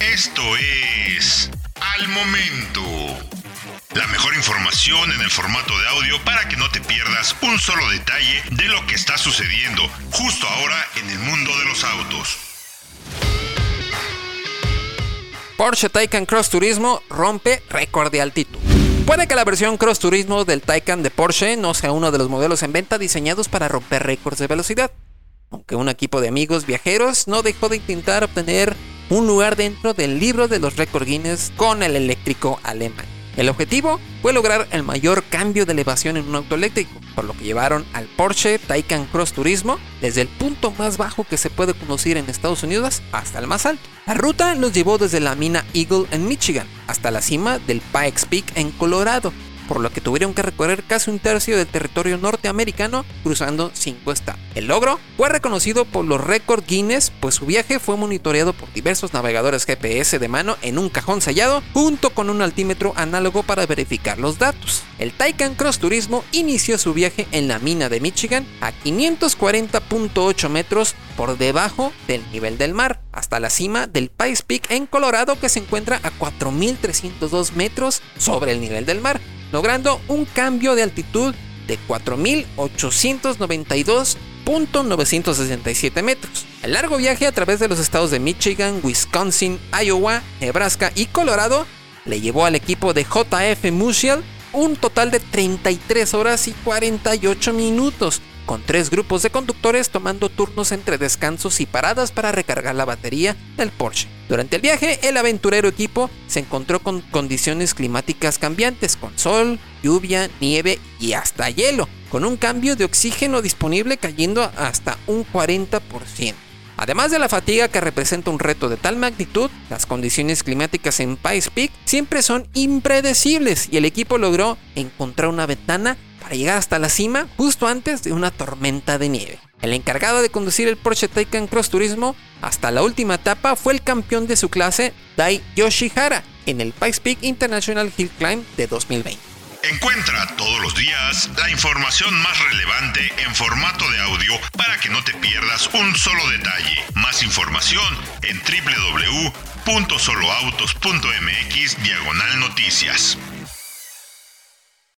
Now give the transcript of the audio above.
Esto es Al Momento. La mejor información en el formato de audio para que no te pierdas un solo detalle de lo que está sucediendo justo ahora en el mundo de los autos. Porsche Taycan Cross Turismo rompe récord de altitud. Puede que la versión Cross Turismo del Taycan de Porsche no sea uno de los modelos en venta diseñados para romper récords de velocidad, aunque un equipo de amigos viajeros no dejó de intentar obtener un lugar dentro del libro de los récords Guinness con el eléctrico alemán. El objetivo fue lograr el mayor cambio de elevación en un auto eléctrico, por lo que llevaron al Porsche Taycan Cross Turismo desde el punto más bajo que se puede conocer en Estados Unidos hasta el más alto. La ruta los llevó desde la mina Eagle en Michigan hasta la cima del Pikes Peak en Colorado, por lo que tuvieron que recorrer casi un tercio del territorio norteamericano cruzando cinco estados. El logro fue reconocido por los Record Guinness, pues su viaje fue monitoreado por diversos navegadores GPS de mano en un cajón sellado, junto con un altímetro análogo para verificar los datos. El Taycan Cross Turismo inició su viaje en la mina de Michigan a 540.8 metros por debajo del nivel del mar, hasta la cima del Pikes Peak en Colorado que se encuentra a 4.302 metros sobre el nivel del mar, logrando un cambio de altitud de 4.892.967 metros. El largo viaje a través de los estados de Michigan, Wisconsin, Iowa, Nebraska y Colorado le llevó al equipo de JF Musial un total de 33 horas y 48 minutos, con tres grupos de conductores tomando turnos entre descansos y paradas para recargar la batería del Porsche. Durante el viaje, el aventurero equipo se encontró con condiciones climáticas cambiantes, con sol, lluvia, nieve y hasta hielo, con un cambio de oxígeno disponible cayendo hasta un 40%. Además de la fatiga que representa un reto de tal magnitud, las condiciones climáticas en Pikes Peak siempre son impredecibles y el equipo logró encontrar una ventana para llegar hasta la cima justo antes de una tormenta de nieve. El encargado de conducir el Porsche Taycan Cross Turismo hasta la última etapa fue el campeón de su clase, Dai Yoshihara, en el Pikes Peak International Hill Climb de 2020. Encuentra todos los días la información más relevante en formato de audio para que no te pierdas un solo detalle. Más información en www.soloautos.mx diagonal noticias.